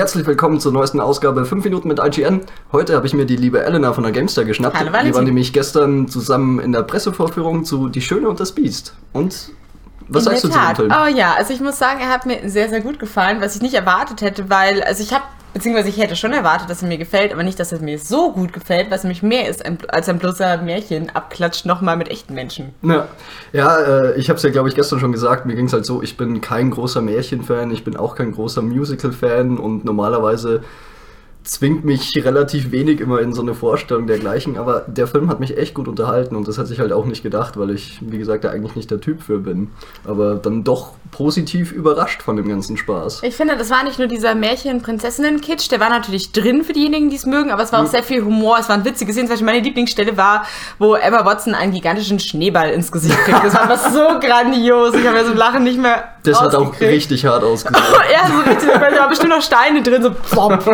Herzlich willkommen zur neuesten Ausgabe 5 Minuten mit IGN. Heute habe ich mir die liebe Elena von der Gamestar geschnappt. Hallo, Wir Valentin. waren nämlich gestern zusammen in der Pressevorführung zu Die Schöne und das Biest. Und was In sagst du zu dem. Film? Oh ja, also ich muss sagen, er hat mir sehr, sehr gut gefallen, was ich nicht erwartet hätte, weil, also ich habe, beziehungsweise ich hätte schon erwartet, dass er mir gefällt, aber nicht, dass er mir so gut gefällt, was nämlich mehr ist als ein bloßer Märchen-Abklatsch nochmal mit echten Menschen. Ja, ja äh, ich habe es ja, glaube ich, gestern schon gesagt. Mir ging es halt so, ich bin kein großer Märchenfan, ich bin auch kein großer Musical-Fan und normalerweise zwingt mich relativ wenig immer in so eine Vorstellung dergleichen. Aber der Film hat mich echt gut unterhalten und das hatte ich halt auch nicht gedacht, weil ich, wie gesagt, da eigentlich nicht der Typ für bin. Aber dann doch positiv überrascht von dem ganzen Spaß. Ich finde, das war nicht nur dieser Märchen-Prinzessinnen-Kitsch, der war natürlich drin für diejenigen, die es mögen, aber es war auch sehr viel Humor, es waren witzige Szenen. Zum Beispiel meine Lieblingsstelle war, wo Emma Watson einen gigantischen Schneeball ins Gesicht kriegt. Das war einfach so grandios. Ich habe ja so ein Lachen nicht mehr Das hat auch richtig hart ausgesehen. Ja, so richtig, da waren bestimmt noch Steine drin, so plopp.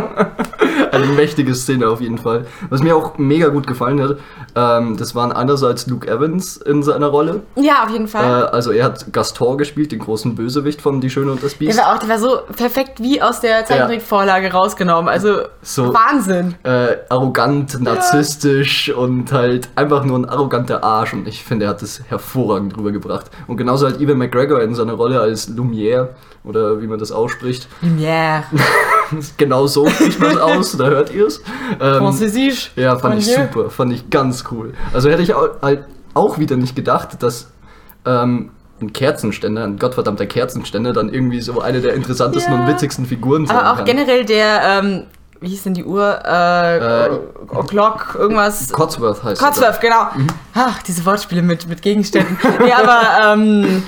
Eine mächtige Szene auf jeden Fall. Was mir auch mega gut gefallen hat, ähm, das waren einerseits Luke Evans in seiner Rolle. Ja, auf jeden Äh, Fall. also er hat Gaston gespielt, den großen Bösewicht von Die Schöne und das der Biest. war auch, der war so perfekt wie aus der Zeichentrickvorlage rausgenommen. Also So- Wahnsinn. Äh, arrogant, narzisstisch und halt einfach nur ein arroganter Arsch. Und ich finde, er hat das hervorragend rübergebracht. Und genauso halt Ewan McGregor in seiner Rolle als Lumière oder wie man das ausspricht. Ja, genau so spricht man es aus, da hört ihr es. Ähm, Französisch. Ja, fand ich super, fand ich ganz cool. Also hätte ich auch, halt auch wieder nicht gedacht, dass ähm, ein Kerzenständer, ein gottverdammter Kerzenständer, dann irgendwie so eine der interessantesten Ja. und witzigsten Figuren sein Aber auch kann. generell der, ähm, wie hieß denn die Uhr? Äh, O'Clock, irgendwas. Cotsworth heißt. Cotsworth, genau. Mhm. Ach, diese Wortspiele mit, mit Gegenständen. nee, aber ähm,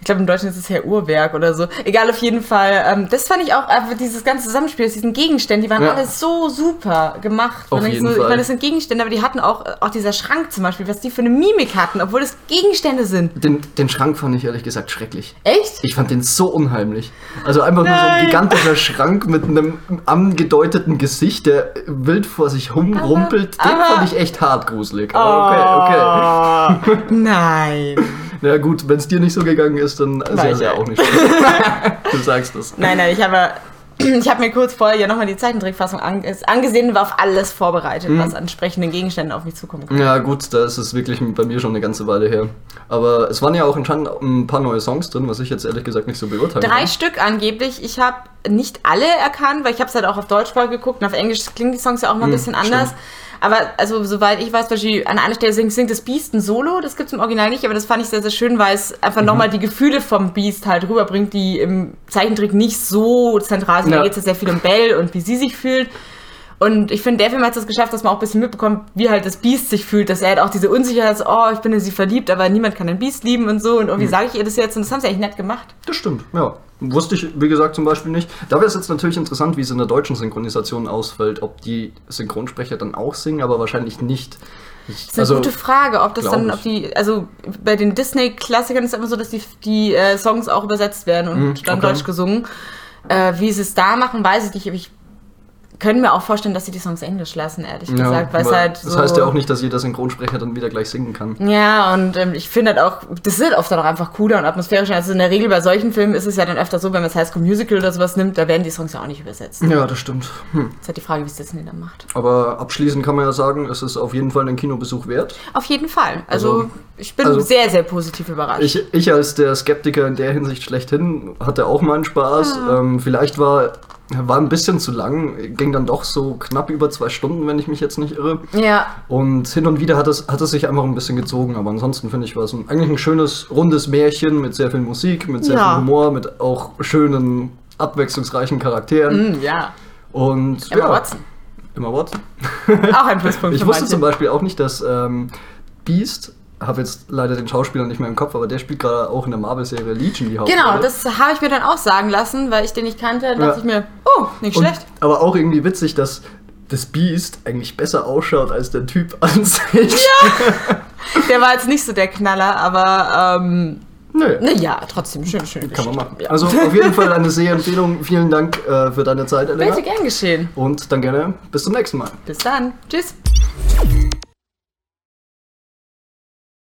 ich glaube, im Deutschen ist es ja Uhrwerk oder so. Egal, auf jeden Fall. Ähm, das fand ich auch, einfach dieses ganze Zusammenspiel aus diesen Gegenständen, die waren Ja. alle so super gemacht. Auf jeden so, Fall. Ich meine, das sind Gegenstände, aber die hatten auch, auch dieser Schrank zum Beispiel, was die für eine Mimik hatten, obwohl das Gegenstände sind. Den, den Schrank fand ich ehrlich gesagt schrecklich. Echt? Ich fand den so unheimlich. Also einfach nur so ein Nein. gigantischer Schrank mit einem angedeuteten Gesicht, der wild vor sich rumrumpelt. Den aber- fand ich echt hart gruselig. Aber okay, okay. Oh, Nein. Na gut, wenn es dir nicht so gegangen ist, dann ist es ja ja. auch nicht schlimm. du sagst es. Nein, nein, ich habe, ich habe mir kurz vorher ja nochmal die Zeichentrickfassung an, angesehen und war auf alles vorbereitet, Mhm. was an sprechenden Gegenständen auf mich zukommen kann. Ja, gut, da ist es wirklich bei mir schon eine ganze Weile her. Aber es waren ja auch ein paar neue Songs drin, was ich jetzt ehrlich gesagt nicht so beurteilen Drei kann. Stück angeblich. Ich habe nicht alle erkannt, weil ich habe es halt auch auf Deutsch voll geguckt und auf Englisch klingen die Songs ja auch mal ein bisschen anders. stimmt. Aber also soweit ich weiß, zum Beispiel an einer Stelle singt, singt das Beast ein Solo, das gibt es im Original nicht, aber das fand ich sehr, sehr schön, weil es einfach nochmal die Gefühle vom Beast halt rüberbringt, die im Zeichentrick nicht so zentral sind. Ja. Da geht es ja sehr viel um Belle und wie sie sich fühlt. Und ich finde, der Film hat es geschafft, dass man auch ein bisschen mitbekommt, wie halt das Biest sich fühlt, dass er halt auch diese Unsicherheit hat, oh, ich bin in sie verliebt, aber niemand kann ein Biest lieben und so. Und irgendwie Mhm. sage ich ihr das jetzt und das haben sie eigentlich nett gemacht. Das stimmt, ja. Wusste ich, wie gesagt, zum Beispiel nicht. Da wäre es jetzt natürlich interessant, wie es in der deutschen Synchronisation ausfällt, ob die Synchronsprecher dann auch singen, aber wahrscheinlich nicht. Ich, Das ist eine gute Frage, ob das dann, ob die, also bei den Disney-Klassikern ist es immer so, dass die, die äh, Songs auch übersetzt werden und Mhm, dann okay. deutsch gesungen. Äh, wie sie es da machen, weiß ich nicht, ich könnte mir auch vorstellen, dass sie die Songs englisch lassen, ehrlich ja, gesagt, weil es halt so... das heißt ja auch nicht, dass jeder Synchronsprecher dann wieder gleich singen kann. Ja, und ähm, ich finde halt auch, das ist halt oft dann auch einfach cooler und atmosphärischer. Also in der Regel bei solchen Filmen ist es ja dann öfter so, wenn man das High School Musical oder sowas nimmt, da werden die Songs ja auch nicht übersetzt. Ja, das stimmt. Hm. Das ist halt die Frage, wie es Disney dann macht. Aber abschließend kann man ja sagen, es ist auf jeden Fall ein Kinobesuch wert. Auf jeden Fall. Also, Also- ich bin also- sehr, sehr positiv überrascht. Ich, ich als der Skeptiker in der Hinsicht schlechthin hatte auch meinen Spaß. Ähm, vielleicht war, war ein bisschen zu lang, ging dann doch so knapp über zwei Stunden, wenn ich mich jetzt nicht irre. ja, Und hin und wieder hat es, hat es sich einfach ein bisschen gezogen, aber ansonsten finde ich, war es ein, eigentlich ein schönes, rundes Märchen mit sehr viel Musik, mit sehr Ja. viel Humor, mit auch schönen, abwechslungsreichen Charakteren. mm, ja. Und Emma ja, Watson. Emma Watson. Auch ein Pluspunkt Ich wusste manche. zum Beispiel auch nicht, dass ähm, Beast, habe jetzt leider den Schauspieler nicht mehr im Kopf, aber der spielt gerade auch in der Marvel-Serie Legion die Hauptrolle. Genau, das habe ich mir dann auch sagen lassen, weil ich den nicht kannte. Dann Ja. dachte ich mir, oh, nicht Und, schlecht. aber auch irgendwie witzig, dass das Beast eigentlich besser ausschaut als der Typ an sich. Der war jetzt nicht so der Knaller, aber ähm, Nö. naja, trotzdem schön, schön. Kann man machen. Ja. Also auf jeden Fall eine Sehempfehlung. Vielen Dank äh, für deine Zeit, Elena. Bitte gern geschehen. Und dann gerne bis zum nächsten Mal. Bis dann. Tschüss.